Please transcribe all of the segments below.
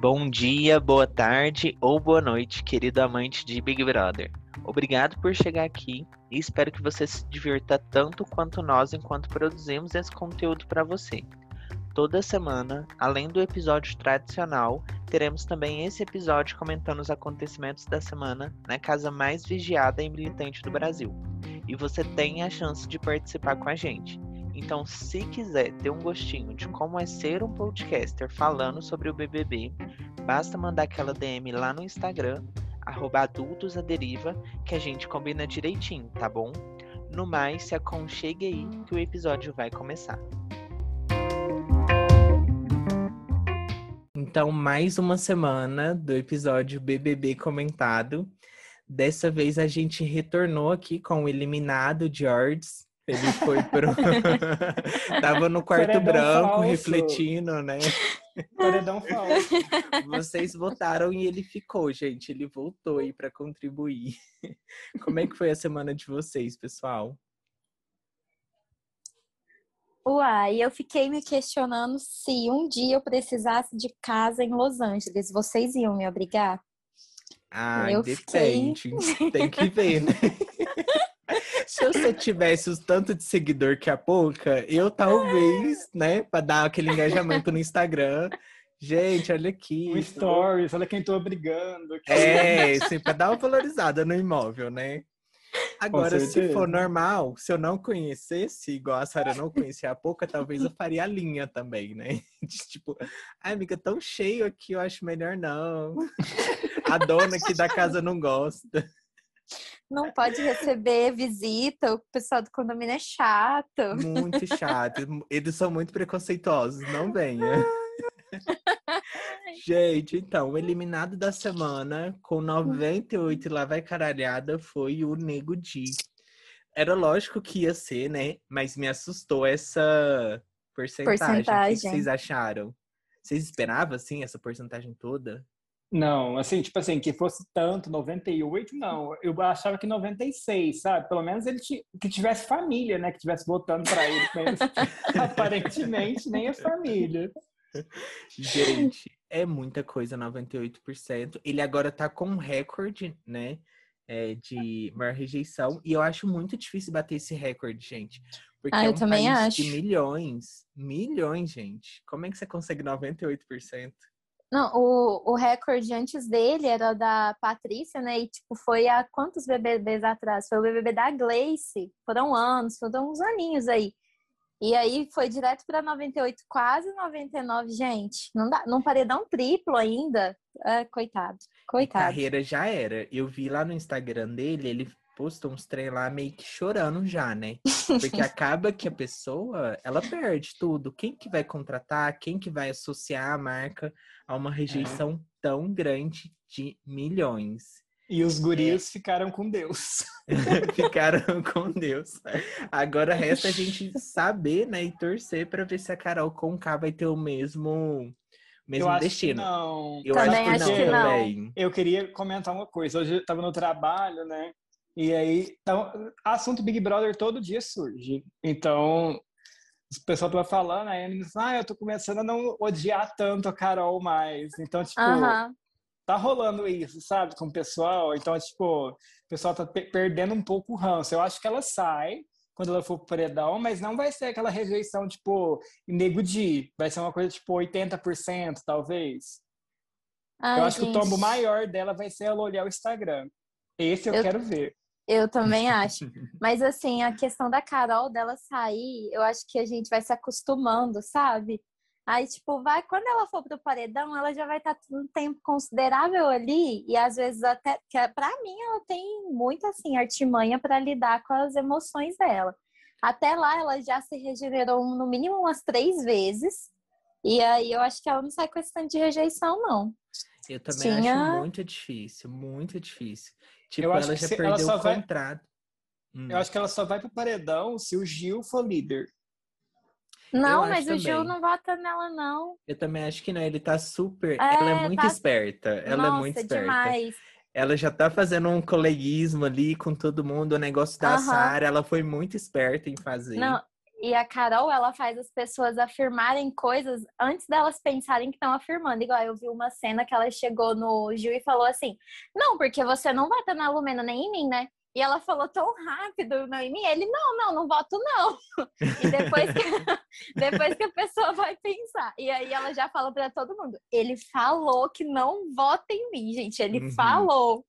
Bom dia, boa tarde ou boa noite, querido amante de Big Brother. Obrigado por chegar aqui e espero que você se divirta tanto quanto nós enquanto produzimos esse conteúdo para você. Toda semana, além do episódio tradicional, teremos também esse episódio comentando os acontecimentos da semana na casa mais vigiada e militante do Brasil. E você tem a chance de participar com a gente. Então, se quiser ter um gostinho de como é ser um podcaster falando sobre o BBB, basta mandar aquela DM lá no Instagram, adultosaderiva, que a gente combina direitinho, tá bom? No mais, se aconchegue aí que o episódio vai começar. Então, mais uma semana do episódio BBB comentado. Dessa vez a gente retornou aqui com o eliminado George, ele foi pro. Tava no quarto Paredão branco, falso. refletindo, né? Paredão falso. Vocês votaram e ele ficou, gente. Ele voltou aí para contribuir. Como é que foi a semana de vocês, pessoal? Uai, eu fiquei me questionando se um dia eu precisasse de casa em Los Angeles, vocês iam me obrigar? Ah, eu depende. Fiquei... Tem que ver, né? Se você tivesse o tanto de seguidor que a pouca, eu talvez, né, para dar aquele engajamento no Instagram. Gente, olha aqui. Um stories, olha quem tô brigando. É, assim, pra dar uma valorizada no imóvel, né? Agora, se for normal, se eu não conhecesse, igual a Sara não conhecia a pouca, talvez eu faria a linha também, né? De, tipo, ai, amiga, tão cheio aqui, eu acho melhor não. A dona aqui da casa não gosta não pode receber visita, o pessoal do condomínio é chato. Muito chato. Eles são muito preconceituosos, não venha. Gente, então, o eliminado da semana com 98 lá vai caralhada foi o Nego Di. Era lógico que ia ser, né? Mas me assustou essa porcentagem. porcentagem. O que vocês acharam? Vocês esperavam, assim, essa porcentagem toda? Não, assim, tipo assim, que fosse tanto, 98, não. Eu achava que 96, sabe? Pelo menos ele que tivesse família, né? Que tivesse votando para ele. Mas, aparentemente, nem a família. Gente, é muita coisa, 98%. Ele agora tá com um recorde, né? É, de maior rejeição. E eu acho muito difícil bater esse recorde, gente. Porque ah, é um eu também acho. de milhões. Milhões, gente. Como é que você consegue 98%? Não, o, o recorde antes dele era da Patrícia, né? E, tipo, foi há quantos BBBs atrás? Foi o BBB da Gleice. Foram anos, foram uns aninhos aí. E aí foi direto para 98, quase 99, gente. Não dá, não paredão triplo ainda. É, coitado, coitado. A carreira já era. Eu vi lá no Instagram dele, ele postou uns trem lá meio que chorando já, né? Porque acaba que a pessoa, ela perde tudo. Quem que vai contratar? Quem que vai associar a marca a uma rejeição é. tão grande de milhões? E os guris é. ficaram com Deus. ficaram com Deus. Agora resta a gente saber, né, e torcer para ver se a Carol Conká vai ter o mesmo mesmo eu destino. não. Eu também acho que não. Também. Eu queria comentar uma coisa. Hoje eu estava no trabalho, né? E aí, então, assunto Big Brother todo dia surge. Então, o pessoal tava falando, aí eles ah, eu tô começando a não odiar tanto a Carol mais. Então, tipo, tá rolando isso, sabe, com o pessoal. Então, tipo, o pessoal tá perdendo um pouco o ranço. Eu acho que ela sai quando ela for pro paredão, mas não vai ser aquela rejeição, tipo, nego de. Vai ser uma coisa, tipo, 80%, talvez. Ai, eu acho gente. que o tombo maior dela vai ser ela olhar o Instagram. Esse eu, eu quero ver. Eu também acho. Mas assim, a questão da Carol dela sair, eu acho que a gente vai se acostumando, sabe? Aí, tipo, vai, quando ela for pro paredão, ela já vai estar tá um tempo considerável ali, e às vezes até, que é, pra mim, ela tem muito, assim, artimanha para lidar com as emoções dela. Até lá, ela já se regenerou no mínimo umas três vezes, e aí eu acho que ela não sai com esse tanto de rejeição, não. Eu também Tinha... acho muito difícil, muito difícil. Tipo, eu acho ela já perdeu ela o vai... contrato. Hum. Eu acho que ela só vai pro paredão se o Gil for líder. Não, eu mas o também. Gil não vota nela, não. Eu também acho que não. Ele tá super. É, ela é muito tá... esperta. Ela Nossa, é muito esperta. Demais. Ela já tá fazendo um coleguismo ali com todo mundo, o negócio da uh -huh. Sara. Ela foi muito esperta em fazer. Não, E a Carol, ela faz as pessoas afirmarem coisas antes delas pensarem que estão afirmando. Igual eu vi uma cena que ela chegou no Gil e falou assim: Não, porque você não vota na Lumena nem em mim, né? E ela falou tão rápido não em mim. Ele: Não, não, não voto não. E depois que, depois que a pessoa vai pensar. E aí ela já fala para todo mundo: Ele falou que não vota em mim, gente. Ele uhum. falou.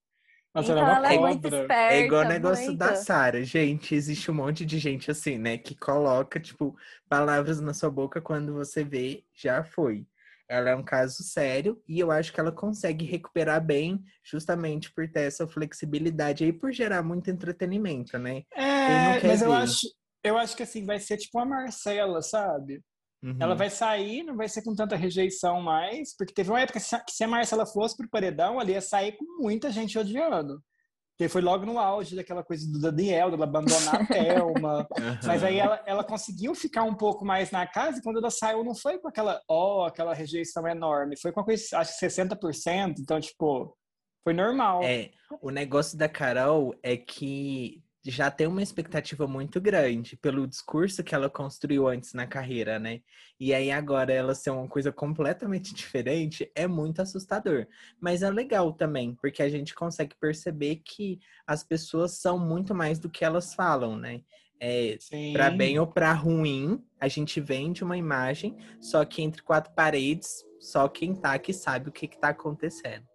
Nossa, então, ela, é muito esperta. É igual o negócio muito. da Sara. Gente, existe um monte de gente assim, né? Que coloca, tipo, palavras na sua boca quando você vê, já foi. Ela é um caso sério e eu acho que ela consegue recuperar bem, justamente por ter essa flexibilidade aí, por gerar muito entretenimento, né? É, mas ver. eu acho, eu acho que assim, vai ser tipo a Marcela, sabe? Uhum. Ela vai sair, não vai ser com tanta rejeição mais, porque teve uma época que se a Marcela fosse pro paredão, ela ia sair com muita gente odiando. Porque foi logo no auge daquela coisa do Daniel, dela abandonar a Thelma. Uhum. Mas aí ela, ela conseguiu ficar um pouco mais na casa e quando ela saiu não foi com aquela, ó, oh, aquela rejeição enorme. Foi com a coisa, acho que 60%. Então, tipo, foi normal. É, o negócio da Carol é que já tem uma expectativa muito grande pelo discurso que ela construiu antes na carreira, né? E aí agora ela ser uma coisa completamente diferente é muito assustador. Mas é legal também, porque a gente consegue perceber que as pessoas são muito mais do que elas falam, né? É, para bem ou para ruim, a gente vende uma imagem, só que entre quatro paredes, só quem tá aqui sabe o que, que tá acontecendo.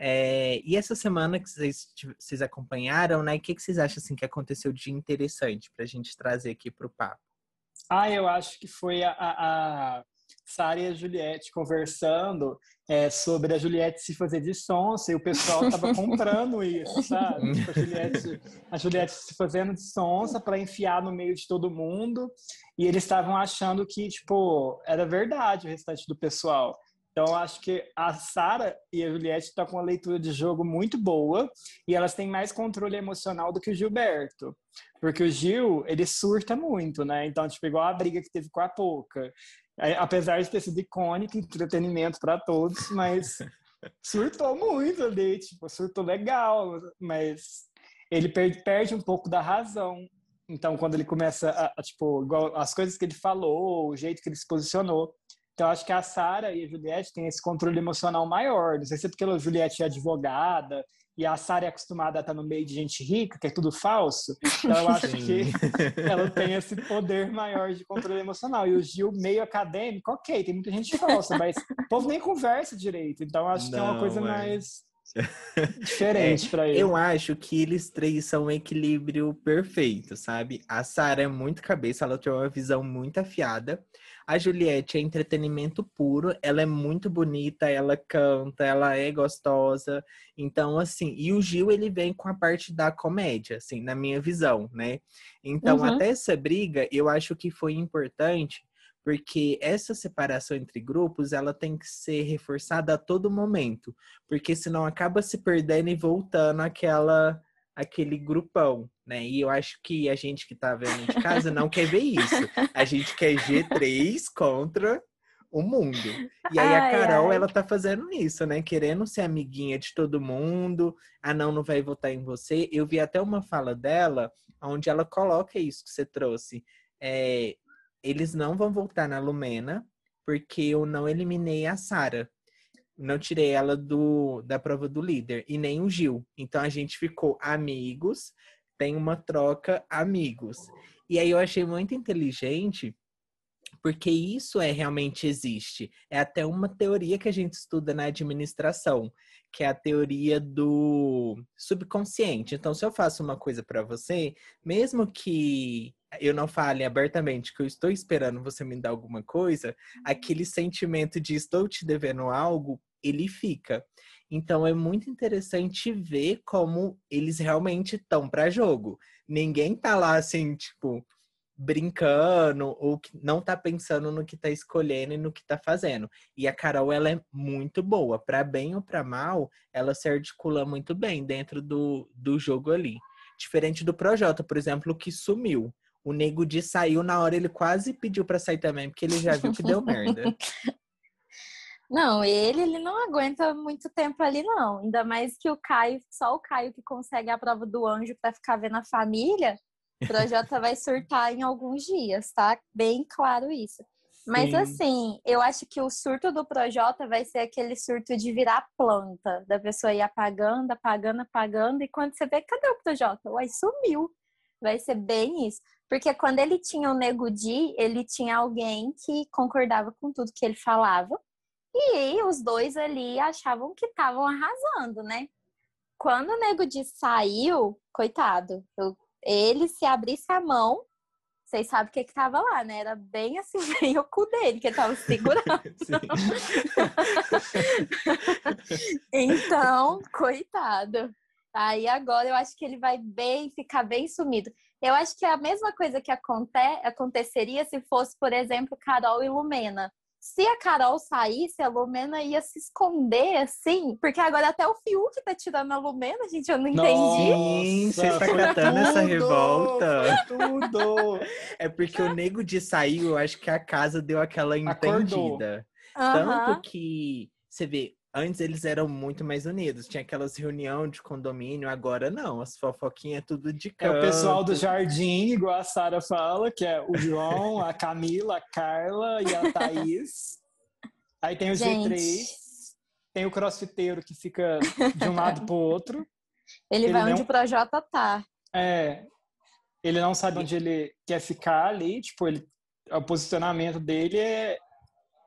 É, e essa semana que vocês, vocês acompanharam, né? O que, que vocês acham assim, que aconteceu de interessante para a gente trazer aqui para o papo? Ah, eu acho que foi a, a Sara e a Juliette conversando é, sobre a Juliette se fazer de sonsa e o pessoal estava comprando isso, sabe? Tipo, a, Juliette, a Juliette se fazendo de sonsa para enfiar no meio de todo mundo e eles estavam achando que, tipo, era verdade o restante do pessoal. Então, acho que a Sara e a Juliette estão com uma leitura de jogo muito boa e elas têm mais controle emocional do que o Gilberto. Porque o Gil, ele surta muito, né? Então, tipo, igual a briga que teve com a Poca. Apesar de ter sido icônica, entretenimento para todos, mas surtou muito ali, tipo, surtou legal, mas ele perde, perde um pouco da razão. Então, quando ele começa a, a, tipo, igual as coisas que ele falou, o jeito que ele se posicionou, então, acho que a Sara e a Juliette têm esse controle emocional maior. Não sei se é porque a Juliette é advogada e a Sara é acostumada a estar no meio de gente rica, que é tudo falso. Então, eu acho Sim. que ela tem esse poder maior de controle emocional. E o Gil, meio acadêmico, ok, tem muita gente falsa, mas o povo nem conversa direito. Então, acho Não, que é uma coisa é. mais diferente é, para ele. Eu acho que eles três são um equilíbrio perfeito, sabe? A Sara é muito cabeça, ela tem uma visão muito afiada. A Juliette é entretenimento puro, ela é muito bonita, ela canta, ela é gostosa. Então, assim, e o Gil, ele vem com a parte da comédia, assim, na minha visão, né? Então, uhum. até essa briga, eu acho que foi importante, porque essa separação entre grupos, ela tem que ser reforçada a todo momento, porque senão acaba se perdendo e voltando aquela aquele grupão, né? E eu acho que a gente que tá vendo de casa não quer ver isso. A gente quer G3 contra o mundo. E aí a Carol, ai. ela tá fazendo isso, né? Querendo ser amiguinha de todo mundo. Ah, não, não vai votar em você. Eu vi até uma fala dela onde ela coloca isso que você trouxe. É, eles não vão votar na Lumena porque eu não eliminei a Sara não tirei ela do, da prova do líder e nem o Gil. Então a gente ficou amigos, tem uma troca amigos. E aí eu achei muito inteligente, porque isso é realmente existe. É até uma teoria que a gente estuda na administração, que é a teoria do subconsciente. Então, se eu faço uma coisa para você, mesmo que eu não fale abertamente que eu estou esperando você me dar alguma coisa, aquele sentimento de estou te devendo algo ele fica. Então é muito interessante ver como eles realmente estão para jogo. Ninguém tá lá assim, tipo, brincando ou não tá pensando no que tá escolhendo e no que tá fazendo. E a Carol, ela é muito boa, para bem ou para mal, ela se articula muito bem dentro do, do jogo ali. Diferente do Projota, por exemplo, que sumiu. O Nego de saiu na hora, ele quase pediu para sair também, porque ele já viu que deu merda. Não, ele, ele não aguenta muito tempo ali, não. Ainda mais que o Caio, só o Caio que consegue a prova do anjo para ficar vendo a família. O Projota vai surtar em alguns dias, tá? Bem claro isso. Mas Sim. assim, eu acho que o surto do Projota vai ser aquele surto de virar planta, da pessoa ir apagando, apagando, apagando, e quando você vê, cadê o Projota? Uai, sumiu. Vai ser bem isso. Porque quando ele tinha o Nego Di, ele tinha alguém que concordava com tudo que ele falava. E os dois ali achavam que estavam arrasando, né? Quando o Nego Di saiu, coitado, eu- ele se abrisse a mão, vocês sabem o que que tava lá, né? Era bem assim, bem o cu dele, que ele tava segurando. Então, coitado. Aí agora eu acho que ele vai bem, ficar bem sumido. Eu acho que é a mesma coisa que aconte aconteceria se fosse, por exemplo, Carol e Lumena. Se a Carol saísse, a Lumena ia se esconder assim, porque agora até o Fiuk tá tirando a Lumena, gente, eu não entendi. Sim, você tá catando essa revolta. Tudo! É porque o nego de saiu, eu acho que a casa deu aquela entendida. Tanto que você vê, antes eles eram muito mais unidos. Tinha aquelas reuniões de condomínio, agora não. As fofoquinhas é tudo de É canto. o pessoal do jardim, igual a Sara fala, que é o João, a Camila, a Carla e a Thaís. Aí tem o Gente. G3, tem o crossfiteiro que fica de um lado pro outro. Ele, Ele vai não- onde o Projota tá. É, ele não sabe onde ele quer ficar ali, tipo, ele, o posicionamento dele é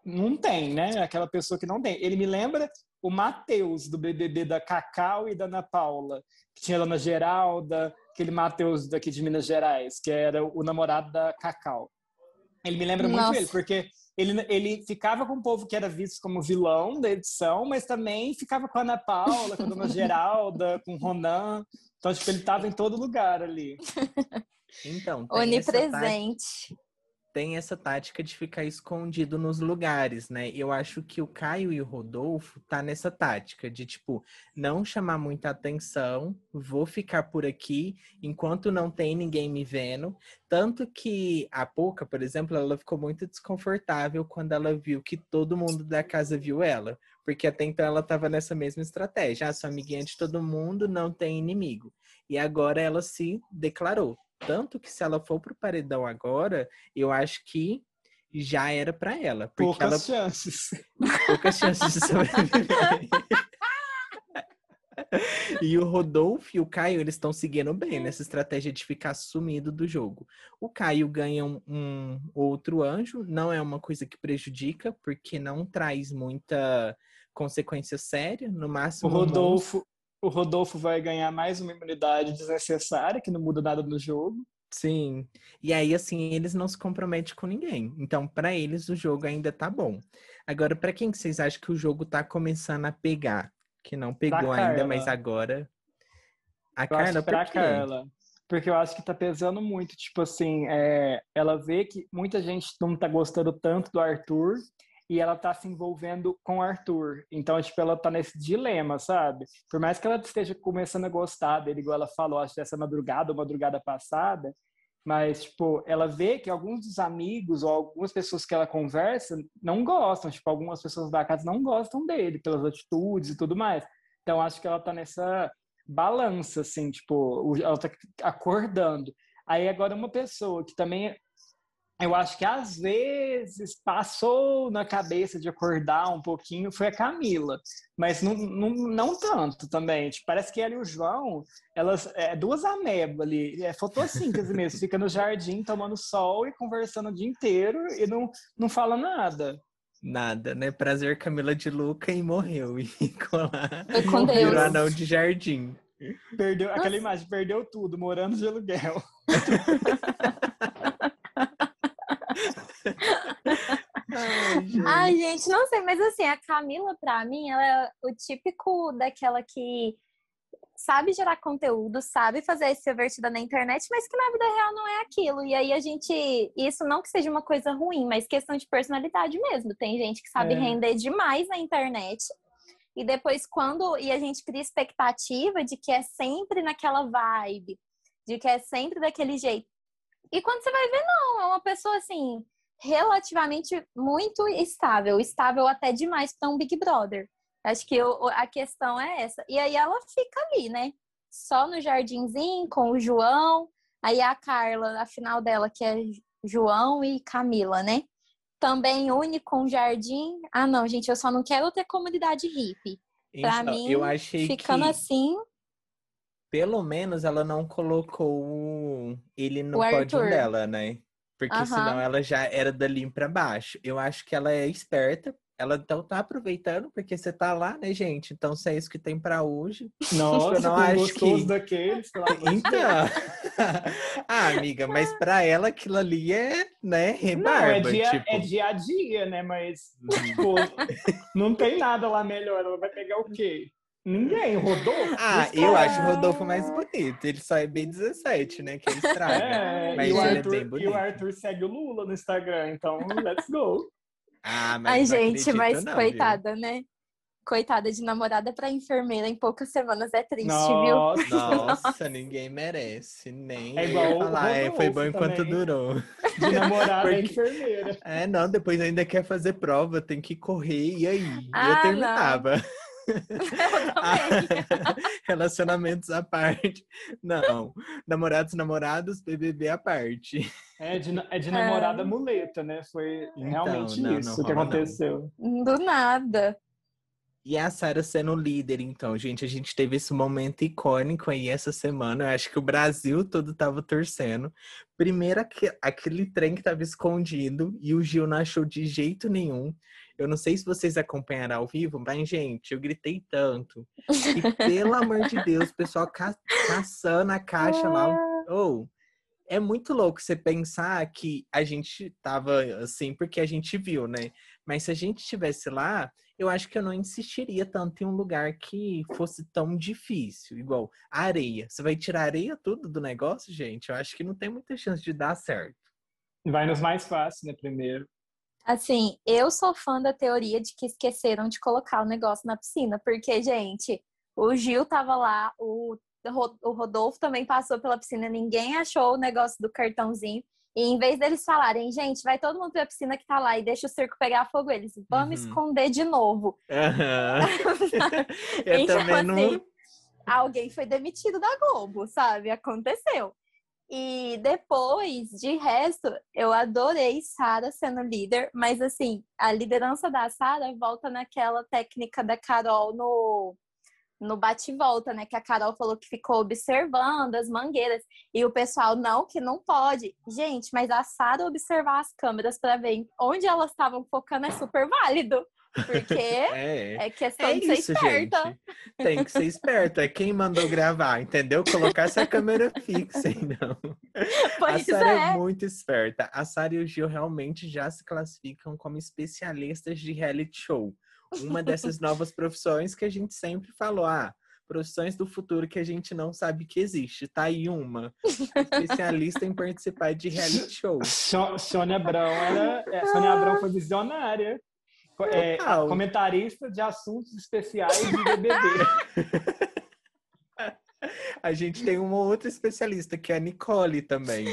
não tem, né? Aquela pessoa que não tem. Ele me lembra o Matheus do BBB da Cacau e da Ana Paula, que tinha a Dona Geralda, aquele Matheus daqui de Minas Gerais, que era o namorado da Cacau. Ele me lembra muito Nossa. ele, porque ele, ele ficava com o povo que era visto como vilão da edição, mas também ficava com a Ana Paula, com a Dona Geralda, com o Ronan. Então, tipo, ele tava em todo lugar ali. Então, tem essa, Onipresente. Tem essa tática de ficar escondido nos lugares, né? Eu acho que o Caio e o Rodolfo tá nessa tática de, tipo, não chamar muita atenção, vou ficar por aqui enquanto não tem ninguém me vendo. Tanto que a Poca, por exemplo, ela ficou muito desconfortável quando ela viu que todo mundo da casa viu ela. Porque até então ela tava nessa mesma estratégia. Ah, sou amiguinha de todo mundo, não tem inimigo. E agora ela se declarou. Tanto que se ela for pro paredão agora, eu acho que já era pra ela. Porque Poucas ela chances. poucas chances de sobreviver. e o Rodolfo e o Caio, eles estão seguindo bem nessa estratégia de ficar sumido do jogo. O Caio ganha um, um outro anjo, não é uma coisa que prejudica, porque não traz muita consequência séria, no O máximo. monstro. Rodolfo, o Rodolfo vai ganhar mais uma imunidade desnecessária, que não muda nada no jogo. Sim. E aí, assim, eles não se comprometem com ninguém. Então, pra eles, o jogo ainda tá bom. Agora, pra quem que vocês acham que o jogo tá começando a pegar? Que não pegou ainda, Carla. mas agora. A Eu Carla, pra por? Carla. Porque eu acho que tá pesando muito. Tipo assim, é, ela vê que muita gente não tá gostando tanto do Arthur e ela tá se envolvendo com o Arthur. Então, tipo, ela tá nesse dilema, sabe? Por mais que ela esteja começando a gostar dele, igual ela falou, acho dessa madrugada ou madrugada passada, mas, tipo, ela vê que alguns dos amigos ou algumas pessoas que ela conversa não gostam. Tipo, algumas pessoas da casa não gostam dele pelas atitudes e tudo mais. Então, acho que ela tá nessa balança, assim, tipo, ela tá acordando. Aí agora uma pessoa que também eu acho que às vezes passou na cabeça de acordar um pouquinho foi a Camila, mas não, não, não tanto também. Tipo, parece que ela e o João, elas é duas amebas ali, é fotossíntese mesmo, fica no jardim tomando sol e conversando o dia inteiro e não, não fala nada. Nada, né? Prazer Camila de Luca e morreu. E ficou lá. Foi com Virou anão de jardim. Perdeu aquela imagem, perdeu tudo, morando de aluguel. Ai, gente. Ai, gente, não sei, mas assim, a Camila, pra mim, ela é o típico daquela que sabe gerar conteúdo, sabe fazer extrovertida na internet, mas que na vida real não é aquilo. E aí a gente. Isso não que seja uma coisa ruim, mas questão de personalidade mesmo. Tem gente que sabe É. render demais na internet. E depois, quando. E a gente cria expectativa de que é sempre naquela vibe, de que é sempre daquele jeito. E quando você vai ver, não, é uma pessoa assim, relativamente muito estável, estável até demais para um Big Brother. Acho que o- a questão é essa. E aí ela fica ali, né? Só no jardinzinho com o João. Aí a Carla, a final dela, que é João e Camila, né? Também une com Jardim. Ah, não, gente, eu só não quero ter comunidade hippie. Pra Então, mim, eu achei ficando que assim, pelo menos ela não colocou ele no O pódio Arthur. dela, né? Porque senão ela já era dali pra baixo. Eu acho que ela é esperta. Ela então tá aproveitando, porque você tá lá, né, gente? Então, se é isso que tem pra hoje. Nossa, não com acho gostoso que- daqueles, Deus. Então. ah, amiga, mas pra ela aquilo ali é, né, Não, é rebarba. dia, tipo... é dia a dia, né? Mas, tipo, não tem nada lá melhor. Ela vai pegar o quê? Ninguém, Rodolfo? Ah, eu acho o Rodolfo mais bonito. Ele só é bem 17, né? Que ele estraga. É, Mas e, o é Arthur, bem e o Arthur segue o Lula no Instagram, então let's go. Ah, mas Ai, não gente, mas não, viu? coitada, né? Coitada de namorada pra enfermeira em poucas semanas é triste, viu? Nossa, Nossa, ninguém merece. Nem É igual falar. É, foi bom enquanto também. durou. de namorada é Porque- enfermeira. É, não, depois ainda quer fazer prova, tem que correr, e aí? E Ah, eu não. terminava. Também. Relacionamentos à parte. Não. Namorados, namorados, BBB à parte. É de, é de namorada muleta, né? Foi Então, realmente não, isso não que rola, não. aconteceu. Do nada. E a Sarah sendo líder, então, gente, a gente teve esse momento icônico aí essa semana. Eu acho que o Brasil todo tava torcendo. Primeiro, aque- aquele trem que tava escondido e o Gil não achou de jeito nenhum. Eu não sei se vocês acompanharam ao vivo, mas, gente, eu gritei tanto. E, pelo amor de Deus, o pessoal ca caçando a caixa lá. Ou, é muito louco você pensar que a gente tava assim porque a gente viu, né? Mas se a gente estivesse lá, eu acho que eu não insistiria tanto em um lugar que fosse tão difícil. Igual a areia. Você vai tirar a areia tudo do negócio, gente? Eu acho que não tem muita chance de dar certo. Vai nos mais fáceis, né? Primeiro. Assim, eu sou fã da teoria de que esqueceram de colocar o negócio na piscina, porque, gente, o Gil tava lá, o, o Rodolfo também passou pela piscina, ninguém achou o negócio do cartãozinho. E em vez deles falarem, gente, vai todo mundo pra piscina que tá lá e deixa o circo pegar fogo, eles vamos Uhum. esconder de novo. Aham. eu Então, também não. assim, alguém foi demitido da Globo, sabe? Aconteceu. E depois, de resto, eu adorei Sara sendo líder, mas assim, a liderança da Sara volta naquela técnica da Carol no, no bate-volta, né? Que a Carol falou que ficou observando as mangueiras e o pessoal, não, que não pode. Gente, mas a Sara observar as câmeras para ver onde elas estavam focando é super válido, porque É. é questão É de ser isso, esperta. gente. Tem que ser esperto. É quem mandou gravar, entendeu? Colocar essa câmera fixa, então. A Pois Sara é. é. muito esperta. A Sara e o Gil realmente já se classificam como especialistas de reality show. Uma dessas novas profissões que a gente sempre falou. Ah, profissões do futuro que a gente não sabe que existe. Tá aí uma. Especialista em participar de reality show. So- Sônia Abrão era. é, Sônia Abrão foi visionária. É, comentarista de assuntos especiais de BBB. A gente tem uma outra especialista, que é a Nicole também,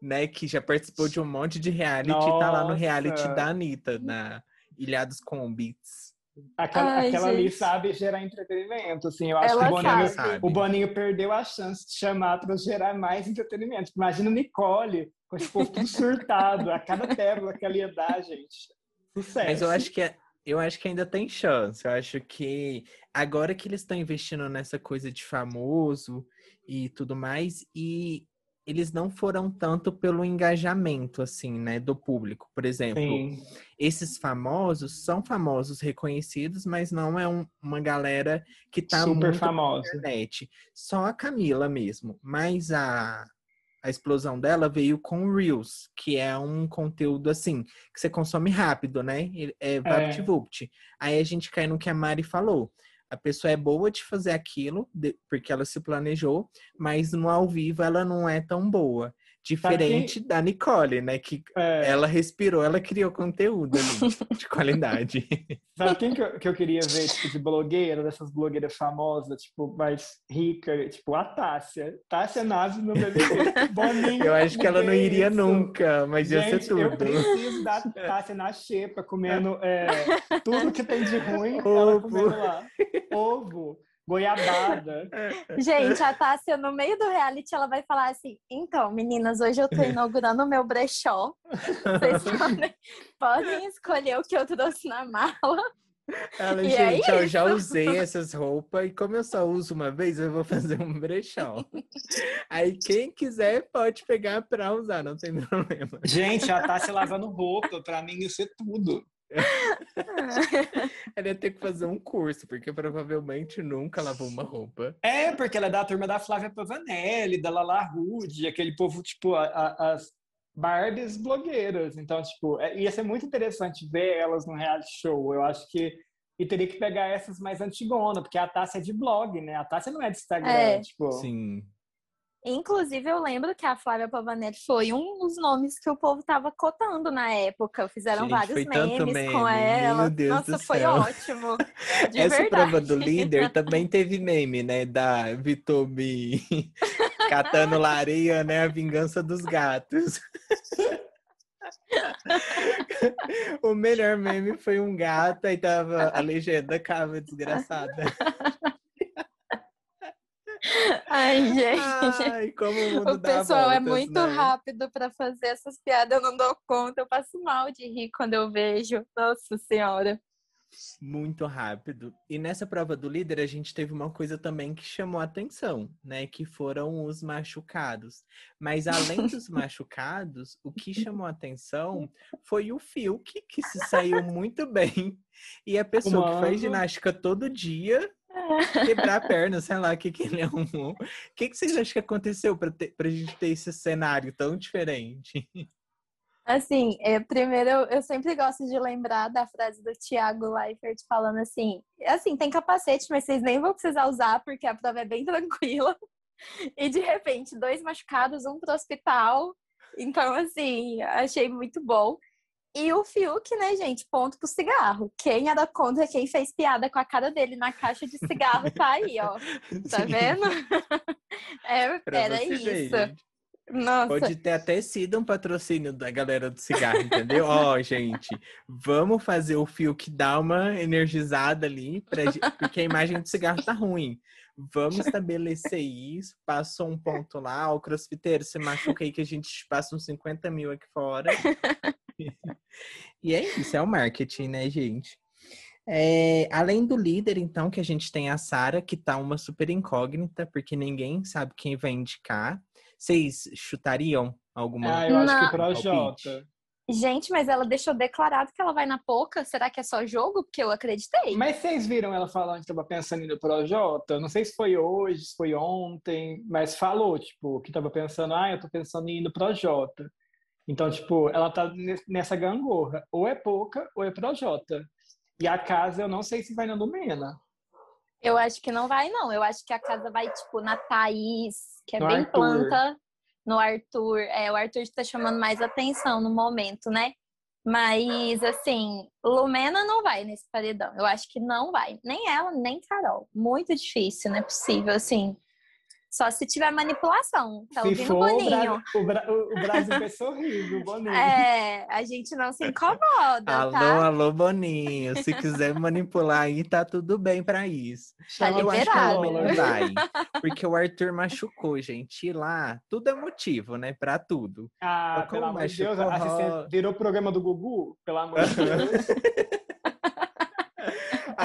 né? Que já participou de um monte de reality e tá lá no reality Nossa. da Anitta, na Ilhados com Beats. Aquela, Ai, aquela ali sabe gerar entretenimento. Assim, eu acho Ela que o Boninho, sabe. o Boninho perdeu a chance de chamar para gerar mais entretenimento. Imagina Nicole, com esse povo tudo surtado, a cada pérola que ela ia dar, gente. Sucesso. Mas eu acho que é- eu acho que ainda tem chance. Eu acho que agora que eles estão investindo nessa coisa de famoso e tudo mais, e eles não foram tanto pelo engajamento, assim, né, do público. Por exemplo, Sim. esses famosos são famosos reconhecidos, mas não é um- uma galera que tá Super muito na famosa. internet. Só a Camila mesmo. Mas a, a explosão dela veio com Reels, que é um conteúdo assim, que você consome rápido, né? É VaptVupt. Aí a gente cai no que a Mari falou. A pessoa é boa de fazer aquilo, porque ela se planejou, mas no ao vivo ela não é tão boa. Diferente da Nicole, né? Que É, ela respirou, ela criou conteúdo ali de qualidade. Sabe quem que eu, que eu queria ver, tipo, de blogueira, dessas blogueiras famosas, tipo, mais rica, tipo, a Tássia. Tássia Naves no BBB. Boninho. Eu acho que ela não iria Benção. nunca, mas ia ser Gente, eu tudo. preciso da Tássia na xepa, comendo é, tudo que tem de ruim, Ovo. ela comendo lá. Ovo. Goiabada. Gente, a Tássia, no meio do reality, ela vai falar assim: então, meninas, hoje eu tô inaugurando o meu brechó. Vocês podem, podem escolher o que eu trouxe na mala. Ela, E é gente, eu já usei essas roupas e como eu só uso uma vez, eu vou fazer um brechó. Aí quem quiser pode pegar pra usar, não tem problema. Gente, a Tássia lavando roupa, pra mim isso é tudo. Ela ia ter que fazer um curso, porque provavelmente nunca lavou uma roupa. É, porque ela é da turma da Flávia Pavanelli, da Lala Rude, aquele povo, tipo, a- a- as Barbies blogueiras. Então, tipo, é- ia ser muito interessante ver elas no reality show. Eu acho que. E teria que pegar essas mais antigonas, porque a Tássia é de blog, né? A Tássia não é de Instagram, É. tipo. Sim. Inclusive, eu lembro que a Flávia Pavanelli foi um dos nomes que o povo tava cotando na época. Fizeram Gente, vários memes meme, com ela. meu Deus Nossa, foi céu. ótimo. De Essa verdade. prova do líder também teve meme, né? Da Vitobi catando lareia, né? A vingança dos gatos. o melhor meme foi um gato, aí tava a legenda cava desgraçada. Ai, gente. Ai, como o mundo O dá pessoal é voltas, muito né? rápido pra fazer essas piadas, eu não dou conta, eu passo mal de rir quando eu vejo. Nossa Senhora. Muito rápido. E nessa prova do líder, a gente teve uma coisa também que chamou a atenção, né? Que foram os machucados. Mas além dos machucados, o que chamou a atenção foi o Fiuk, que se saiu muito bem. E a pessoa que faz ginástica todo dia quebrar a perna, sei lá o que, que ele arrumou. O que, que vocês acham que aconteceu para a gente ter esse cenário tão diferente? Assim, é, primeiro eu, sempre gosto de lembrar da frase do Thiago Leifert falando assim: assim, tem capacete, mas vocês nem vão precisar usar porque a prova é bem tranquila. E de repente, dois machucados, um pro hospital. Então, assim, achei muito bom. E o Fiuk, né, gente? Ponto pro cigarro. Quem era contra quem fez piada com a cara dele na caixa de cigarro tá aí, ó. Tá vendo? É, era isso. ver. Nossa. Pode ter até sido um patrocínio da galera do cigarro, entendeu? Ó, gente, vamos fazer o que dá uma energizada ali, pra, porque a imagem do cigarro tá ruim. Vamos estabelecer isso, passou um ponto lá, o crossfiteiro, você machuca aí que a gente passa uns 50 mil aqui fora. e é isso, é o marketing, né, gente? É, além do líder, então, que a gente tem a Sara, que tá uma super incógnita, porque ninguém sabe quem vai indicar. Vocês chutariam alguma Ah, eu acho que Não. o Projota. Palpite. Gente, mas ela deixou declarado que ela vai na Poca. Será que é só jogo? Porque eu acreditei. Mas vocês viram ela falando que estava pensando em ir no Projota? Não sei se foi hoje, se foi ontem, mas falou, tipo, que estava pensando, ah, eu tô pensando em ir no Projota. Então, tipo, ela tá ne- nessa gangorra. Ou é Poca ou é Projota. E a casa, eu não sei se vai na Lumena. Eu acho que não vai, não. Eu acho que a casa vai, tipo, na Thaís, que é No bem Arthur. planta. No Arthur. É, o Arthur tá chamando mais atenção no momento, né? Mas, assim, Lumena não vai nesse paredão. Eu acho que não vai. Nem ela, nem Carol. Muito difícil, não é possível, assim. Só se tiver manipulação. Tá se ouvindo, for, o, Boninho? Bra- o, Bra- o Brasil vai sorrir, viu, Boninho? É, a gente não se incomoda, Alô, tá? alô, Boninho. Se quiser manipular aí, tá tudo bem pra isso. Chama Eu acho que liberado. Lola. não vai. Porque o Arthur machucou, gente. E lá, tudo é motivo, né? Pra tudo. Ah, Como pelo amor de Deus, ó. virou o programa do Gugu? Pelo amor de Deus.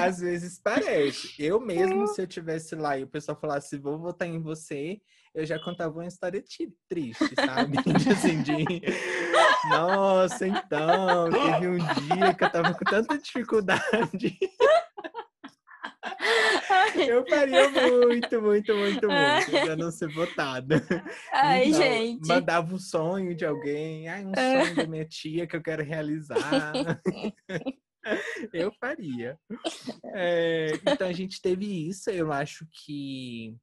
Às vezes parece. Eu mesmo, se eu tivesse lá e o pessoal falasse, vou votar em você, eu já contava uma história triste, sabe? De, assim, de... Nossa, então, teve um dia que eu tava com tanta dificuldade. Eu faria muito, muito, muito, muito pra não ser votada. Ai, Então, gente. Mandava um sonho de alguém, ai, um sonho da minha tia que eu quero realizar. eu faria. É, então a gente teve isso. Eu acho que.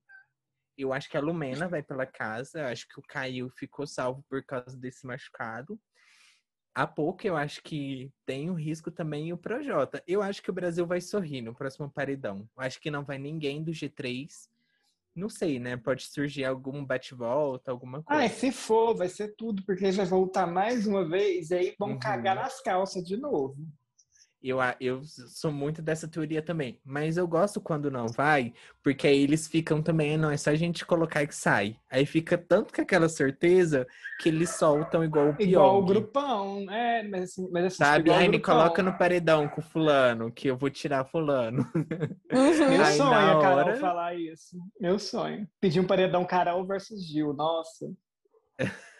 Eu acho que a Lumena vai pela casa. Eu acho que o Caio ficou salvo por causa desse machucado. A pouco eu acho que tem o risco também o Projota. Eu acho que o Brasil vai sorrir no próximo paredão. Eu acho que não vai ninguém do G3. Não sei, né? Pode surgir algum bate-volta, alguma coisa. Ai, se for, vai ser tudo, porque eles vão voltar mais uma vez e aí vão Uhum. cagar nas calças de novo. Eu, eu sou muito dessa teoria também. Mas eu gosto quando não vai, porque aí eles ficam também, não, é só a gente colocar que sai. Aí fica tanto com aquela certeza que eles soltam igual o Pyong. Igual o grupão, é, mas assim, mas assim Sabe? Ai, me coloca no paredão com fulano, que eu vou tirar fulano. Uhum. Meu Aí, sonho na é a Carol hora- falar isso. Meu sonho. Pedir um paredão Carol versus Gil. Nossa.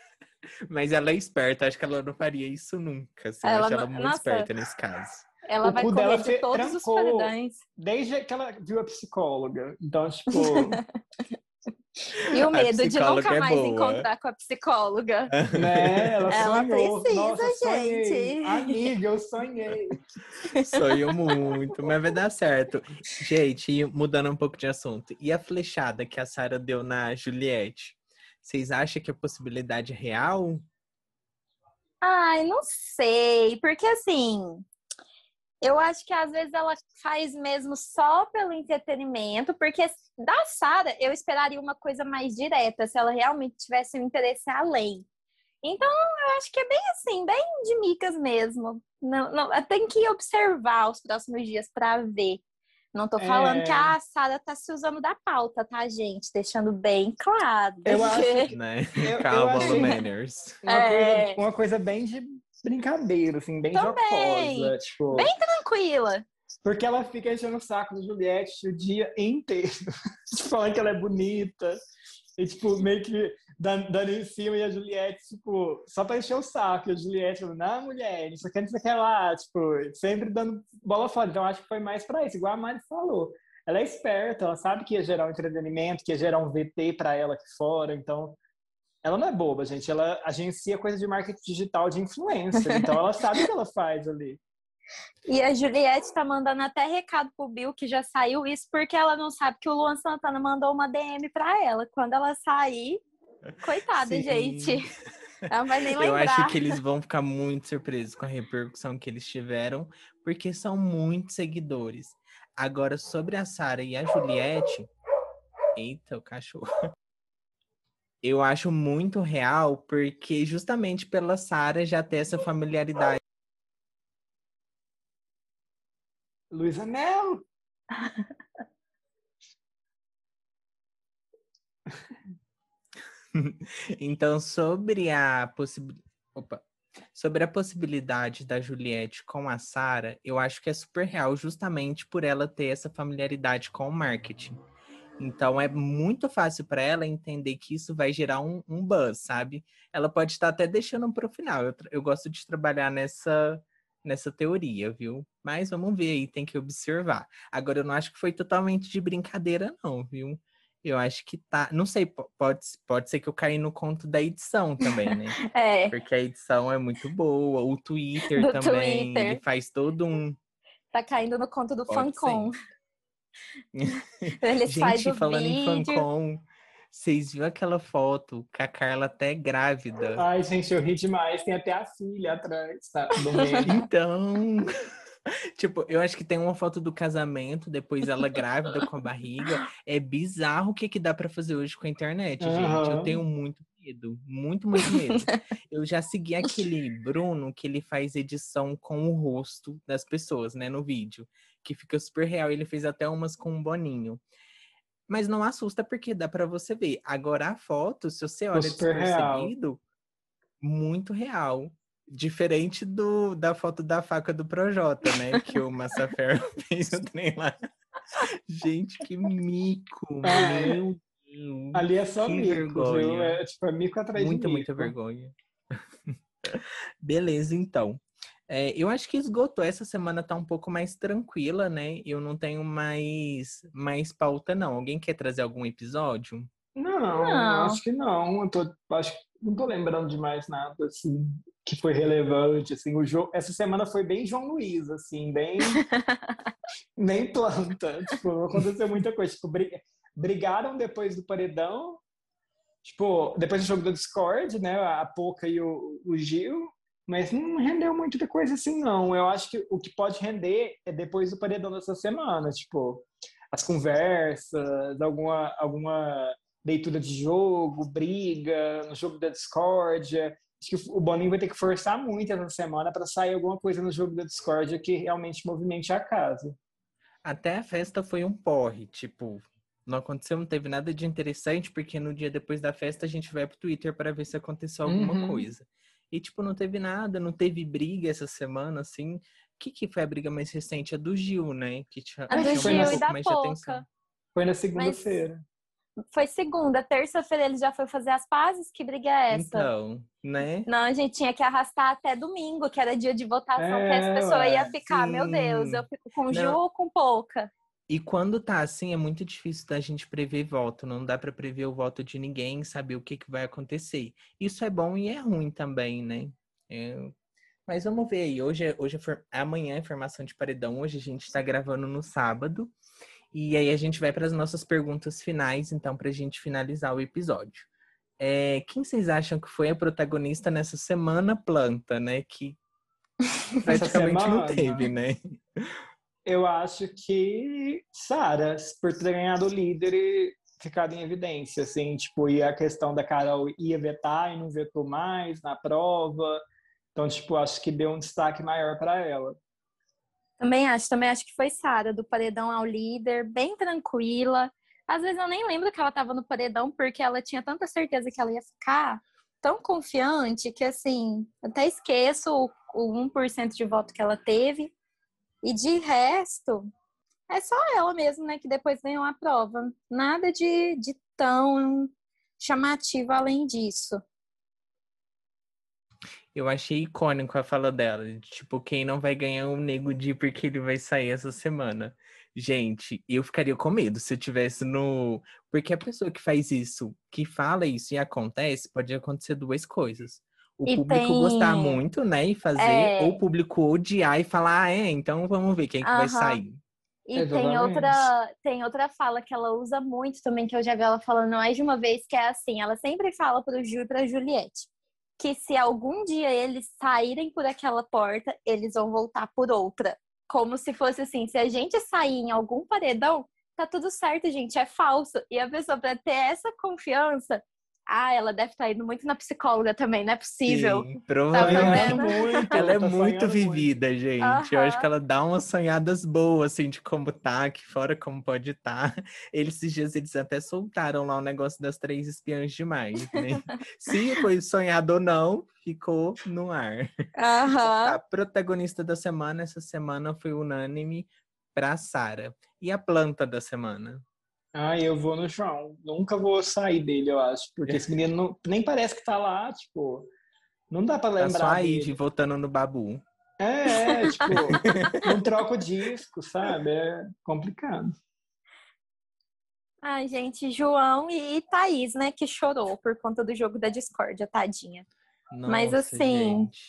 Mas ela é esperta, acho que ela não faria isso nunca. Assim, eu Ela acho ela muito nossa. esperta nesse caso. Ela O vai dela de todos os trancou. paredões. Desde que ela viu a psicóloga. Então, tipo. E o medo de nunca é mais boa. encontrar com a psicóloga. né? Ela, Ela sonhou. precisa, Nossa, sonhei. gente. Amiga, eu sonhei. Sonho muito, mas vai dar certo. Gente, mudando um pouco de assunto. E a flechada que a Sarah deu na Juliette? Vocês acham que é possibilidade real? Ai, não sei, porque assim, eu acho que às vezes ela faz mesmo só pelo entretenimento, porque da Sara eu esperaria uma coisa mais direta, se ela realmente tivesse um interesse além. Então, eu acho que é bem assim, bem de micas mesmo. Não, não, tem que observar os próximos dias para ver. Não tô falando É. que a Sara tá se usando da pauta, tá, gente? Deixando bem claro. Eu acho porque- Né? Eu- eu Calma, achei- Manners. Uma, É. coisa, uma coisa bem de brincadeira, assim, bem Também. jocosa. Tipo, Bem tranquila. Porque ela fica enchendo o saco da Juliette o dia inteiro. falando que ela é bonita. E, tipo, meio que dando, dando em cima e a Juliette, tipo, só pra encher o saco. E a Juliette falando, não, mulher, isso aqui, isso aqui é lá. Tipo, sempre dando bola fora. Então, acho que foi mais pra isso, igual a Mari falou. Ela é esperta, ela sabe que ia gerar um entretenimento, que ia gerar um VT pra ela aqui fora. Então, ela não é boba, gente. Ela agencia coisa de marketing digital de influencer. Então, ela sabe o que ela faz ali. E a Juliette tá mandando até recado pro Bill que já saiu isso porque ela não sabe que o Luan Santana mandou uma DM pra ela. Quando ela sair, coitada, Sim. gente. Ela vai nem Eu lembrar. acho que eles vão ficar muito surpresos com a repercussão que eles tiveram, porque são muitos seguidores. Agora, sobre a Sara e a Juliette. Eita, o cachorro. Eu acho muito real, porque justamente pela Sara já ter essa familiaridade. Luísa Mel! Então, sobre a possibilidade. Opa. Sobre a possibilidade da Juliette com a Sara, eu acho que é super real, justamente por ela ter essa familiaridade com o marketing. Então, é muito fácil para ela entender que isso vai gerar um, um buzz, sabe? Ela pode estar até deixando para o final. Eu, eu gosto de trabalhar nessa, nessa teoria, viu? Mas vamos ver aí, tem que observar. Agora, eu não acho que foi totalmente de brincadeira, não, viu? Eu acho que tá. Não sei, po- pode, pode ser que eu caí no conto da edição também, né? É, Porque a edição é muito boa. O Twitter Do também, Twitter. ele faz todo um. tá caindo no conto do Pode Fancom. fazem Gente, falando em vídeo. Fancom, vocês viram aquela foto com a Carla até grávida? Ai, gente, eu ri demais. Tem até a filha atrás, tá? Então, tipo, eu acho que tem uma foto do casamento, depois ela grávida com a barriga. É bizarro o que que dá pra fazer hoje com a internet, gente. Eu tenho muito medo, muito, muito medo. Eu já segui aquele Bruno que ele faz edição com o rosto das pessoas, né, no vídeo, que fica super real. Ele fez até umas com um boninho. Mas não assusta porque dá pra você ver. Agora a foto, se você olha super real. muito real. Diferente do, da foto da faca do Projota, né? Que o Massafer fez o trem lá. Gente, que mico! Meu Deus! Ali é só Que mico, vergonha. viu? É tipo, é mico atrás Muita, de mico. muita vergonha. Beleza, então. É, eu acho que esgotou. Essa semana tá um pouco mais tranquila, né? Eu não tenho mais, mais pauta, não. Alguém quer trazer algum episódio? Não, Não. acho que não. Eu tô, acho que não tô lembrando de mais nada, assim, que foi relevante, assim. O jogo, essa semana foi bem João Luiz, assim, bem... nem planta. Tipo, aconteceu muita coisa. Tipo, bri- brigaram depois do paredão, tipo, depois do jogo do Discord, né? A Poca e o, o Gil. Mas não rendeu muita coisa assim, não. Eu acho que o que pode render é depois do paredão dessa semana, tipo, as conversas, alguma, alguma leitura de jogo, briga, no jogo da discórdia, Acho que o Boninho vai ter que forçar muito essa semana para sair alguma coisa no jogo da Discord que realmente movimente a casa. Até a festa foi um porre, tipo, não aconteceu, não teve nada de interessante, porque no dia depois da festa a gente vai pro Twitter para ver se aconteceu alguma Uhum. coisa. E, tipo, não teve nada, não teve briga essa semana, assim. O que, que foi a briga mais recente? A do Gil, né? Que tinha, A do chamou na- um Gil e pouco da mais de atenção. Poca. Foi na segunda-feira. Foi segunda, terça-feira ele já foi fazer as pazes. Que briga é essa? Então, né? Não, a gente tinha que arrastar até domingo, que era dia de votação, que É, as pessoas ué, iam ficar, meu sim. Deus, eu fico com Não. Gil ou com Pouca? E quando tá assim, é muito difícil da gente prever voto. Não dá pra prever o voto de ninguém, saber o que, que vai acontecer. Isso é bom e é ruim também, né? É, Mas vamos ver aí. Hoje, é- hoje é for- amanhã é formação de paredão. Hoje a gente tá gravando no sábado. E aí a gente vai para as nossas perguntas finais, então, pra gente finalizar o episódio. É, quem vocês acham que foi a protagonista nessa semana planta, né? Que praticamente não teve, né? Eu acho que Sara, por ter ganhado o líder e ficado em evidência, assim, tipo, e a questão da Carol ia vetar e não vetou mais na prova. Então, tipo, acho que deu um destaque maior para ela. Também acho, também acho que foi Sara, do paredão ao líder, bem tranquila. Às vezes eu nem lembro que ela tava no paredão, porque ela tinha tanta certeza que ela ia ficar tão confiante que, assim, até esqueço o, o 1% de voto que ela teve. E de resto, é só ela mesmo, né, que depois ganhou a prova. Nada de, de tão chamativo além disso. Eu achei icônico a fala dela. de, Tipo, quem não vai ganhar o Nego Di porque ele vai sair essa semana. Gente, eu ficaria com medo se eu tivesse no. Porque a pessoa que faz isso, que fala isso e acontece, pode acontecer duas coisas. O E público tem- gostar muito, né? E fazer, É. ou o público odiar e falar, ah, é, então vamos ver quem que vai sair. E tem outra, tem outra fala que ela usa muito também, que eu já vi ela falando mais de uma vez, que é assim, ela sempre fala pro Gil e pra Juliette, que se algum dia eles saírem por aquela porta, eles vão voltar por outra. Como se fosse assim, se a gente sair em algum paredão, tá tudo certo, gente, é falso. E a pessoa, pra ter essa confiança, ah, ela deve estar indo muito na psicóloga também, não é possível. Sim, Tá provavelmente. vendo? muito. Ela é tá muito vivida, gente. Eu acho que ela dá umas sonhadas boas, assim, de como tá, aqui fora como pode estar. Eles, esses dias, eles até soltaram lá o negócio das três espiãs demais, né? Se foi sonhado ou não, ficou no ar. A protagonista da semana, essa semana, foi unânime pra Sara. E a planta da semana? Ah, eu vou no João. Nunca vou sair dele, eu acho. Porque esse menino não- nem parece que tá lá, tipo. Não dá pra Tá lembrar só aí, dele. de voltando no babu. É, é, tipo, não troca o disco, sabe? É complicado. Ai, gente, João e Thaís, né, que chorou por conta do jogo da discórdia, tadinha. Mas, Nossa, assim, gente.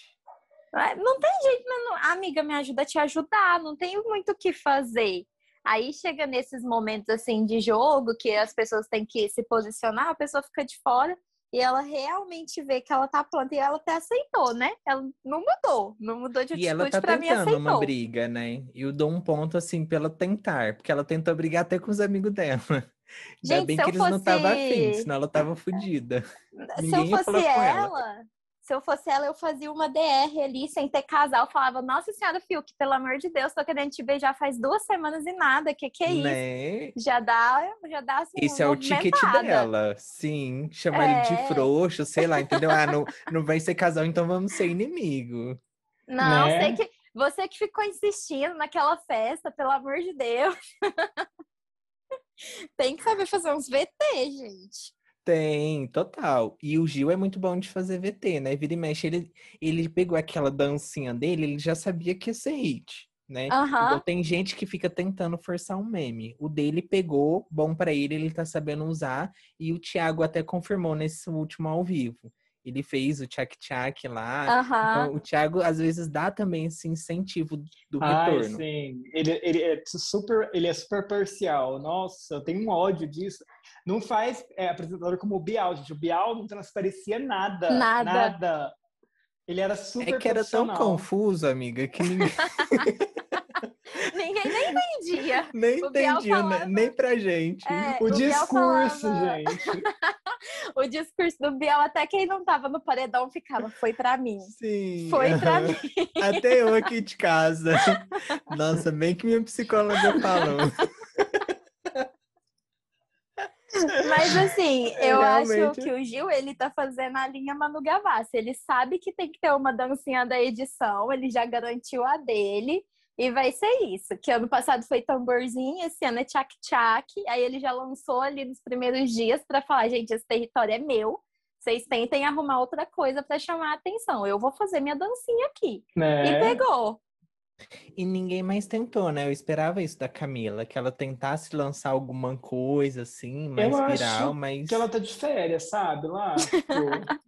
Ah, Não tem jeito, mas não- amiga, me ajuda a te ajudar, não tem muito o que fazer. Aí chega nesses momentos assim de jogo que as pessoas têm que se posicionar, a pessoa fica de fora e ela realmente vê que ela tá pronta e ela até aceitou, né? Ela não mudou, não mudou de E ela tá atitude pra mim, tentando uma briga, né? E eu dou um ponto, assim, pela tentar. Porque ela tentou brigar até com os amigos dela. Ainda Gente, bem se que eles não estavam afim, fosse- senão ela tava fodida. Se Ninguém eu fosse ela. ela, se eu fosse ela, eu fazia uma DR ali sem ter casal. Falava, nossa senhora, Fiuk, pelo amor de Deus, tô querendo te beijar faz duas semanas e nada. Que que é isso? Né? Já dá, já dá assim, Esse é o ticket dela. Sim, chamar ele de É. frouxo, sei lá, entendeu? Ah, não, não vai ser casal, então vamos ser inimigo. Não, Né? sei que você que ficou insistindo naquela festa, pelo amor de Deus. Tem que saber fazer uns VT, gente. Tem, total. E o Gil é muito bom de fazer VT, né? Vira e mexe, ele, ele pegou aquela dancinha dele, ele já sabia que ia ser hit, né? Então tem gente que fica tentando forçar um meme. O dele pegou, bom pra ele, ele tá sabendo usar. E o Thiago até confirmou nesse último ao vivo. Ele fez o tchac-tchac lá. Aham. Então, o Thiago, às vezes, dá também esse incentivo do Ai, retorno. sim. Ele, ele, é super, ele é super parcial. Nossa, eu tenho um ódio disso. Não faz é, apresentador como o Bial, gente. O Bial não transparecia nada. Nada. Nada. Ele era super É que era tão confuso, amiga, que ninguém Ninguém nem entendia. nem O entendia, né? falava- nem pra gente. É, O Biel discurso, falava- gente. o discurso do Biel, até quem não tava no paredão ficava, foi pra mim. Sim. Foi pra mim. Até eu aqui de casa. Nossa, bem que minha psicóloga falou. Mas assim, eu Realmente. acho que o Gil, ele tá fazendo a linha Manu Gavassi. Ele sabe que tem que ter uma dancinha da edição, ele já garantiu a dele. E vai ser isso, que ano passado foi tamborzinho, esse ano é tchac-tchac. Aí ele já lançou ali nos primeiros dias pra falar, gente, esse território é meu. Vocês tentem arrumar outra coisa pra chamar a atenção. Eu vou fazer minha dancinha aqui. E Né? pegou. E ninguém mais tentou, né? Eu esperava isso da Camila, que ela tentasse lançar alguma coisa assim, mais Eu acho viral, mas. Que ela tá de férias, sabe? Lá.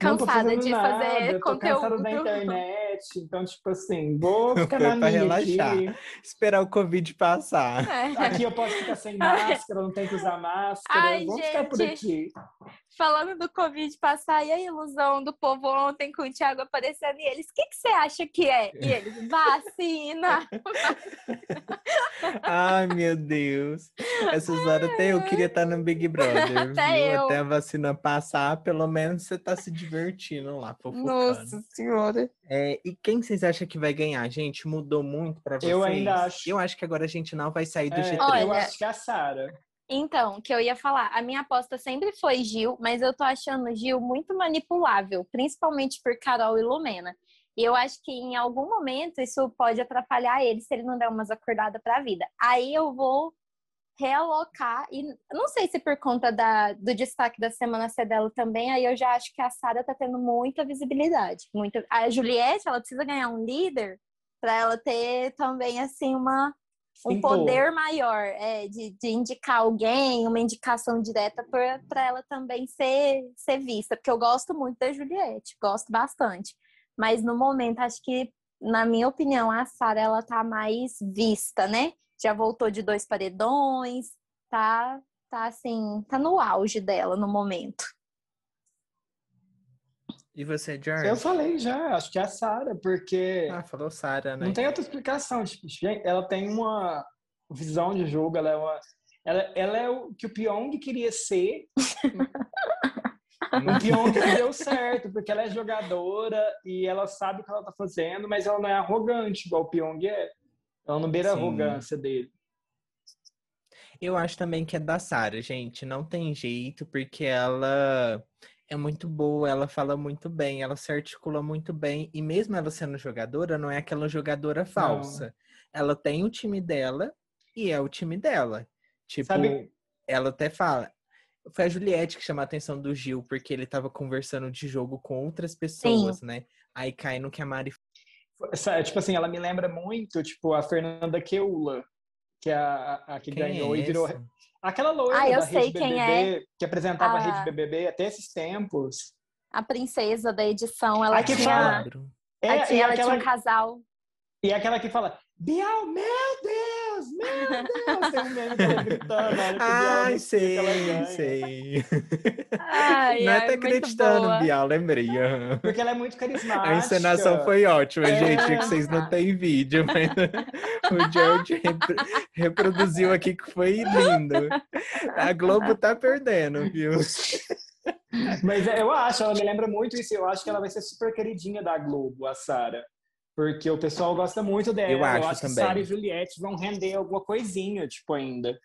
Tipo, Cansada de nada, fazer tô cansada conteúdo. da internet. Então, tipo assim, vou ficar na pra minha relaxar. aqui. Esperar o Covid passar. É. Aqui eu posso ficar sem máscara, não tenho que usar máscara. Ai, Vamos ficar por gente. aqui. Falando do Covid passar e a ilusão do povo ontem com o Thiago aparecendo e eles, o que, que você acha que é? E eles, vacina! Ai, meu Deus. Essas horas até eu queria estar no Big Brother, Até viu? eu. Até a vacina passar, pelo menos você tá se divertindo lá, fofocando. Nossa senhora! É, e quem vocês acham que vai ganhar? Gente, mudou muito pra vocês? Eu ainda acho. Eu acho que agora a gente não vai sair do É, G3. Olha, eu acho que é a Sara. Então, o que eu ia falar, a minha aposta sempre foi Gil, mas eu tô achando Gil muito manipulável, principalmente por Carol e Lumena. E eu acho que em algum momento isso pode atrapalhar ele se ele não der umas acordadas pra vida. Aí eu vou realocar, e não sei se por conta da, do destaque da semana dela também, aí eu já acho que a Sara tá tendo muita visibilidade. A Juliette, ela precisa ganhar um líder para ela ter também, assim, uma, um Impor. poder maior é, de, de indicar alguém, uma indicação direta para ela também ser, ser vista. Porque eu gosto muito da Juliette, gosto bastante. Mas no momento, acho que, na minha opinião, a Sara ela tá mais vista, né? Já voltou de dois paredões, tá, tá assim, tá no auge dela no momento. E você, George? Eu falei já, acho que é a Sara, porque Ah, falou Sara, né? não tem outra explicação. Tipo, ela tem uma visão de jogo, ela é uma. Ela, ela é o que o Pyong queria ser, um Pyong deu certo, porque ela é jogadora e ela sabe o que ela tá fazendo, mas ela não é arrogante, igual o Pyong é. Ela não beira a Sim. arrogância dele. Eu acho também que é da Sara, gente. Não tem jeito, porque ela é muito boa, ela fala muito bem, ela se articula muito bem. E mesmo ela sendo jogadora, não é aquela jogadora falsa. Ela tem o time dela e é o time dela. Tipo, Sabe- ela até fala. Foi a Juliette que chamou a atenção do Gil, porque ele tava conversando de jogo com outras pessoas, né? Aí cai no que a Mari tipo assim, ela me lembra muito, tipo, a Fernanda Keula, que é a, a que Quem ganhou é e virou. Aquela loira Ah, eu da sei Rede quem BBB, que apresentava a Ah. Rede BBB até esses tempos. A princesa da edição, ela Aqui tinha, fala-. É, ela, tinha, e, ela aquela, tinha um casal. e aquela que fala, Bial, meu Deus, meu Deus! Tem um meme dela gritando, na hora que o Bial Ai, sei, sei. Ai, Não é ai, muito acreditando, boa. Bial, lembrei. Porque ela é muito carismática. A encenação foi ótima, É. gente. Que vocês não têm vídeo, mas o George repro- reproduziu aqui que foi lindo. A Globo tá perdendo, viu? Mas é, eu acho, ela me lembra muito isso. Eu acho que ela vai ser super queridinha da Globo, a Sara. Porque o pessoal gosta muito dela. Eu acho que também. Sara e Juliette vão render alguma coisinha, tipo, ainda.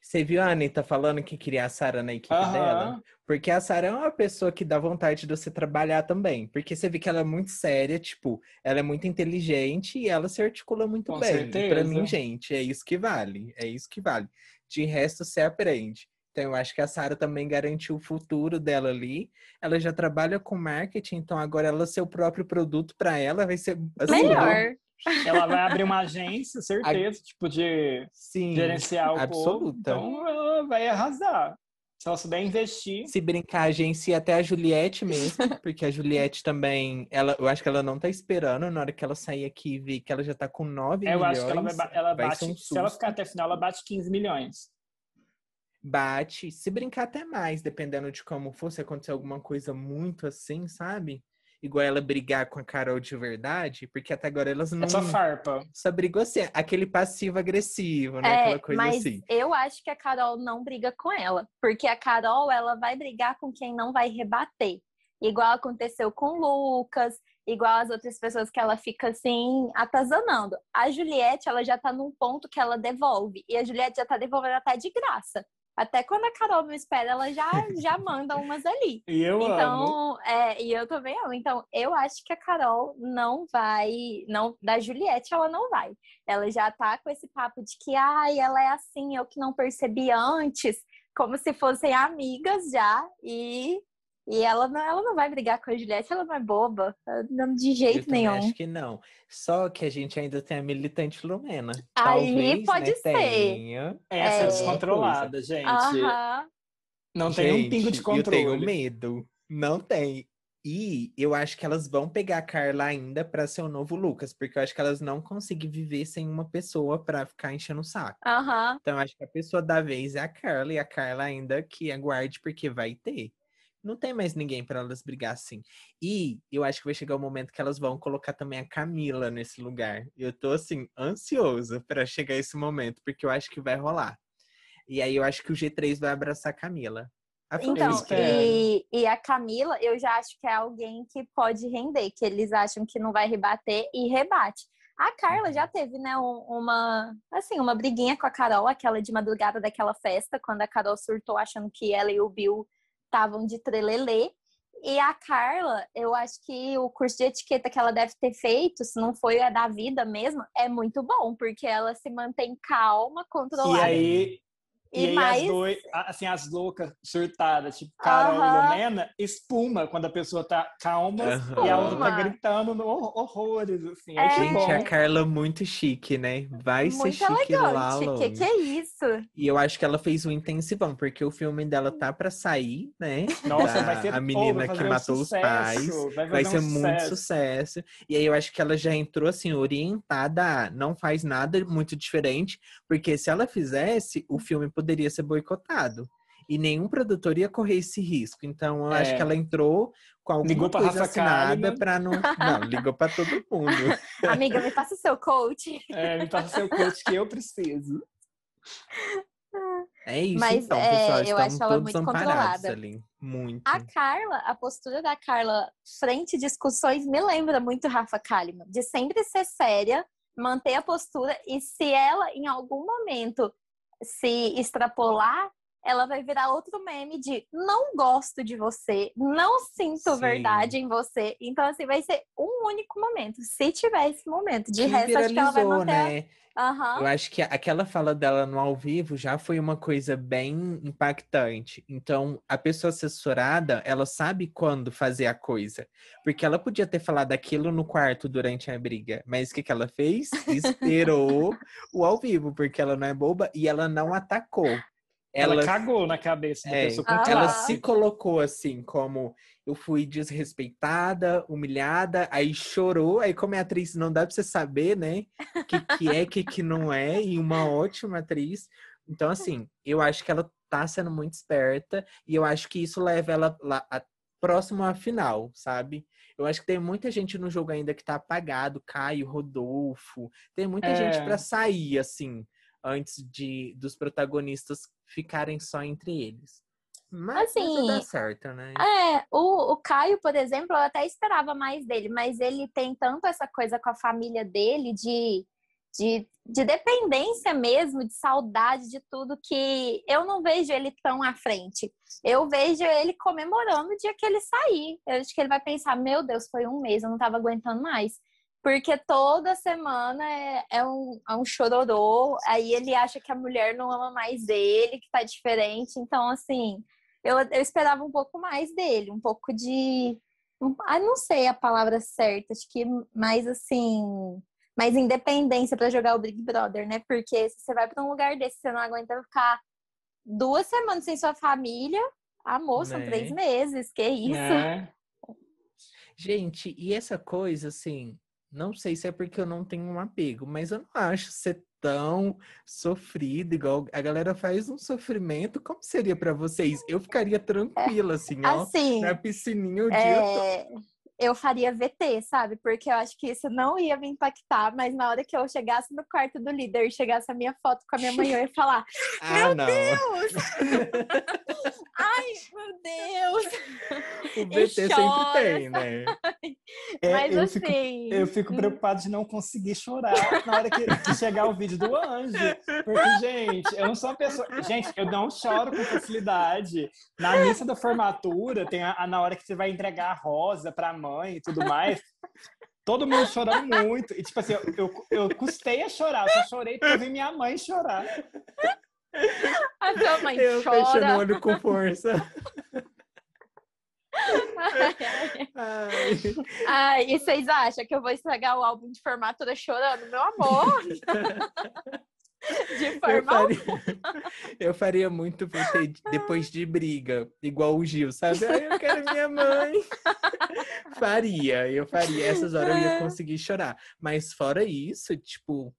Você viu a Anitta falando que queria a Sara na equipe dela? Aham. Porque a Sara é uma pessoa que dá vontade de você trabalhar também. Porque você vê que ela é muito séria, tipo, ela é muito inteligente e ela se articula muito Com bem. E pra certeza. mim, gente, é isso que vale. É isso que vale. De resto, você aprende. Então, eu acho que a Sara também garantiu o futuro dela ali. Ela já trabalha com marketing, então agora ela ser o próprio produto pra ela vai ser assim, Melhor. Ela vai abrir uma agência, certeza, tipo, de Sim, gerenciar o povo. absoluta. Então ela vai arrasar. Se ela souber investir. Se brincar, a agência e até a Juliette mesmo, porque a Juliette também, ela, eu acho que ela não tá esperando na hora que ela sair aqui e ver que ela já tá com 9 Eu milhões. acho que ela, vai, ela vai bate. um se ela ficar até a final, ela bate 15 milhões. Bate, se brincar até mais, dependendo de como for, se acontecer alguma coisa muito assim, sabe? igual ela brigar com a Carol de verdade, porque até agora elas não. É só farpa. Só brigou assim, aquele passivo-agressivo, né? É, Aquela coisa mas assim. eu acho que a Carol não briga com ela, porque a Carol ela vai brigar com quem não vai rebater, igual aconteceu com o Lucas, igual as outras pessoas que ela fica assim atazanando. A Juliette ela já tá num ponto que ela devolve e a Juliette já tá devolvendo até de graça. Até quando a Carol não espera, ela já já manda umas ali. E eu amo. Então, é, e eu também amo. Então, eu acho que a Carol não vai, não, da Juliette ela não vai. Ela já tá com esse papo de que, ai, ela é assim, eu que não percebi antes, como se fossem amigas já, e, e ela, não, ela não vai brigar com a Juliette, ela não é boba, não, de Eu jeito também nenhum. acho que não. Só que a gente ainda tem a militante Lumena. Aí Talvez, pode né, ser. tenha. Essa é É. descontrolada, gente. Aham. Não tem um pingo de Gente, Eu tenho controle. medo. Não tem. E eu acho que elas vão pegar a Carla ainda pra ser o novo Lucas, porque eu acho que elas não conseguem viver sem uma pessoa pra ficar enchendo o saco. Aham. Então eu acho que a pessoa da vez é a Carla e a Carla ainda que aguarde porque vai ter. Não tem mais ninguém pra elas brigar assim. E eu acho que vai chegar o momento que elas vão colocar também a Camila nesse lugar. Eu tô assim ansiosa pra chegar esse momento, porque eu acho que vai rolar. E aí eu acho que o G3 vai abraçar a Camila. A Então, e, e a Camila, eu já acho que é alguém que pode render, que eles acham que não vai rebater e rebate. A Carla já teve, né, um- uma, assim, uma briguinha com a Carol, aquela de madrugada daquela festa, quando a Carol surtou achando que ela e o Bill estavam de trelelê. E a Carla, eu acho que o curso de etiqueta que ela deve ter feito, se não foi a da vida mesmo, é muito bom, porque ela se mantém calma, E controlada. aí, E e aí mais- as, doi- a- assim, as loucas surtadas, tipo Carol Aham. e Lumena, espuma quando a pessoa tá calma e a outra tá gritando no hor- horrores, assim. É. É, Gente, bom. a Carla muito chique, né? Vai ser muito chique lá elegante. longe. Que que é isso? E eu acho que ela fez um intensivão, porque o filme dela tá pra sair, né? Nossa, Da- vai ser a menina que um matou os pais. sucesso, Vai, Vai ser um muito sucesso. sucesso. E aí eu acho que ela já entrou assim, orientada a não faz nada muito diferente, porque se ela fizesse, o filme poderia ser boicotado. E nenhum produtor ia correr esse risco. Então eu acho É. que ela entrou com alguma Ligou pra coisa Rafa assinada pra não. Não, ligou pra todo mundo. Amiga, me passa o seu coach. É, me passa seu coach que eu preciso. É isso, Mas, então, é, pessoal. eu Estamos acho ela muito controlada. ali. Muito. A Carla, a postura da Carla frente discussões me lembra muito Rafa Kalimann, de sempre ser séria, manter a postura e se ela em algum momento se extrapolar, ela vai virar outro meme de não gosto de você, não sinto Sim. verdade em você. Então assim, vai ser um único momento, se tiver esse momento. De Que resto, acho que ela vai manter. né? Aham. Eu acho que aquela fala dela no ao vivo já foi uma coisa bem impactante. Então, a pessoa assessorada, ela sabe quando fazer a coisa. Porque ela podia ter falado aquilo no quarto durante a briga. Mas o que, que ela fez? Esperou o ao vivo, porque ela não é boba e ela não atacou. Ela, cagou na cabeça da É, pessoa com Ah. ela se colocou assim, como eu fui desrespeitada, humilhada, aí chorou, aí como é atriz não dá pra você saber, né, o que, que é, o que, que não é, e uma ótima atriz. Então, assim, eu acho que ela tá sendo muito esperta, e eu acho que isso leva ela lá, a, próximo à final, sabe? Eu acho que tem muita gente no jogo ainda que tá apagado, Caio, Rodolfo, tem muita gente É. pra sair, assim, antes de dos protagonistas ficarem só entre eles. Mas Assim, dar certo, né? É, o, o Caio, por exemplo, eu até esperava mais dele, mas ele tem tanto essa coisa com a família dele de, de, de dependência mesmo, de saudade de tudo, que eu não vejo ele tão à frente. Eu vejo ele comemorando o dia que ele sair. Eu acho que ele vai pensar: meu Deus, foi um mês, eu não tava aguentando mais. Porque toda semana é, é, um, é um chororô, aí ele acha que a mulher não ama mais ele, que tá diferente. Então, assim, eu, eu esperava um pouco mais dele, um pouco de. um- Ah, não sei a palavra certa, acho que mais assim. Mais independência pra jogar o Big Brother, né? Porque se você vai pra um lugar desse, você não aguenta ficar duas semanas sem sua família. Amor, são Né? três meses, que isso? né? Gente, e essa coisa, assim, não sei se é porque eu não tenho um apego, mas eu não acho ser tão sofrido igual a galera faz um sofrimento. Como seria pra vocês? Eu ficaria tranquila, assim, ó, Assim, na piscininha o dia todo. é, eu faria VT, sabe? Porque eu acho que isso não ia me impactar, mas na hora que eu chegasse no quarto do líder e chegasse a minha foto com a minha mãe, eu ia falar: Ah, Meu não. Deus! Ai, meu Deus! O BT sempre tem, né? É, mas eu assim. fico Eu fico preocupado de não conseguir chorar na hora que, que chegar o vídeo do anjo. Porque, gente, eu não sou uma pessoa. Gente, eu não choro com facilidade. Na missa da formatura, tem a, a- na hora que você vai entregar a rosa pra mãe e tudo mais. Todo mundo chorando muito. E, tipo assim, eu, eu, eu custei a chorar. Eu só chorei porque eu vi minha mãe chorar. A sua mãe Eu fechando o chora. olho com força. Ai, ai. Ai. Ai, e vocês acham que eu vou estragar o álbum de formatura chorando? Meu amor! De Eu forma faria, eu faria muito depois de briga, igual o Gil, sabe? Ai, eu quero minha mãe. Faria, eu faria. Essas horas eu ia conseguir chorar. Mas fora isso, tipo,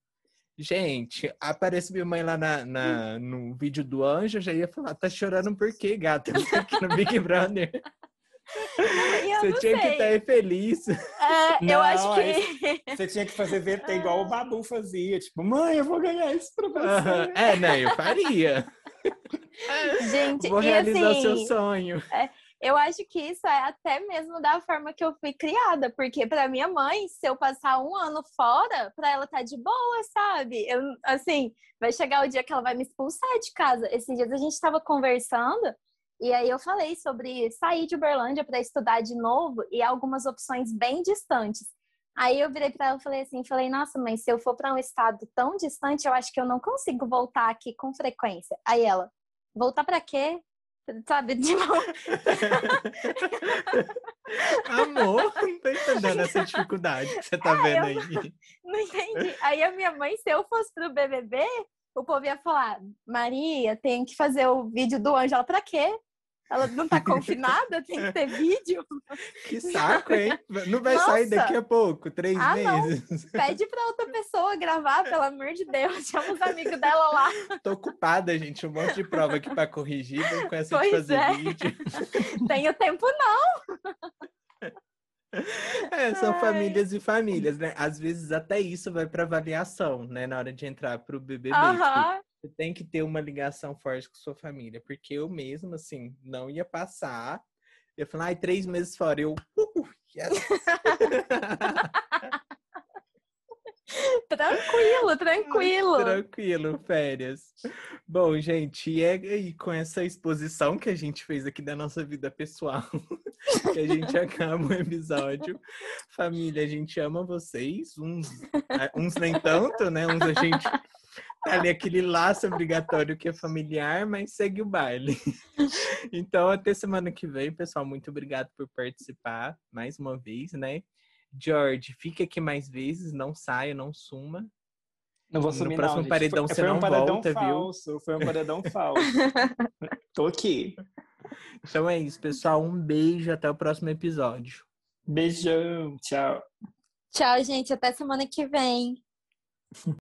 gente, aparece minha mãe lá na, na- no vídeo do anjo, eu já ia falar, tá chorando por quê, gata? Eu tô aqui no Big Brother. Eu Você tinha que sei. estar feliz. É, eu Não, acho que. Você tinha que fazer VT igual o Babu fazia. Tipo, mãe, eu vou ganhar isso pra você. É, né? Eu faria. Gente, Vou e realizar o seu assim, sonho. Eu acho que isso é até mesmo da forma que eu fui criada, porque pra minha mãe, se eu passar um ano fora, pra ela tá de boa, sabe? Eu, assim, vai chegar o dia que ela vai me expulsar de casa. Esses dias a gente tava conversando e aí eu falei sobre sair de Uberlândia para estudar de novo e algumas opções bem distantes. Aí eu virei para ela e falei assim, falei, nossa, mãe, se eu for para um estado tão distante, eu acho que eu não consigo voltar aqui com frequência. Aí ela, voltar para quê? Sabe, de novo. Amor, não tô entendendo essa dificuldade que você tá Ah, vendo aí. Não entendi. Aí a minha mãe, se eu fosse pro BBB, o povo ia falar: Maria, tem que fazer o vídeo do anjo. Ela, pra quê? Ela não tá confinada? Tem que ter vídeo? Que saco, hein? Não vai sair Nossa. daqui a pouco, três Ah, não. meses. Pede pra outra pessoa gravar, pelo amor de Deus. Chama os amigos dela lá. Tô ocupada, gente. Um monte de prova aqui pra corrigir. Vamos com essa de Pois fazer é. vídeo. Tenho tempo, não. É, são Ai. famílias e famílias, né? Às vezes até isso vai pra avaliação, né? Na hora de entrar pro BBB. Tipo, Aham. Você tem que ter uma ligação forte com sua família. Porque eu mesmo, assim, não ia passar. Eu falei, ai, três meses fora. Eu, uh, yes. Tranquilo, tranquilo. Tranquilo, férias. Bom, gente, e, é, e com essa exposição que a gente fez aqui da nossa vida pessoal, que a gente acaba o episódio. Família, a gente ama vocês, uns, a- uns nem tanto, né? Uns a gente tá ali aquele laço obrigatório que é familiar, mas segue o baile. Então, até semana que vem, pessoal. Muito obrigado por participar mais uma vez, né? George, fica aqui mais vezes, não saia, não suma. Não vou No sumir, próximo não, paredão foi, você foi um não paredão volta, viu? falso, Foi um paredão falso. Tô aqui. Então é isso, pessoal. Um beijo, até o próximo episódio. Beijão, tchau. Tchau, gente. Até semana que vem.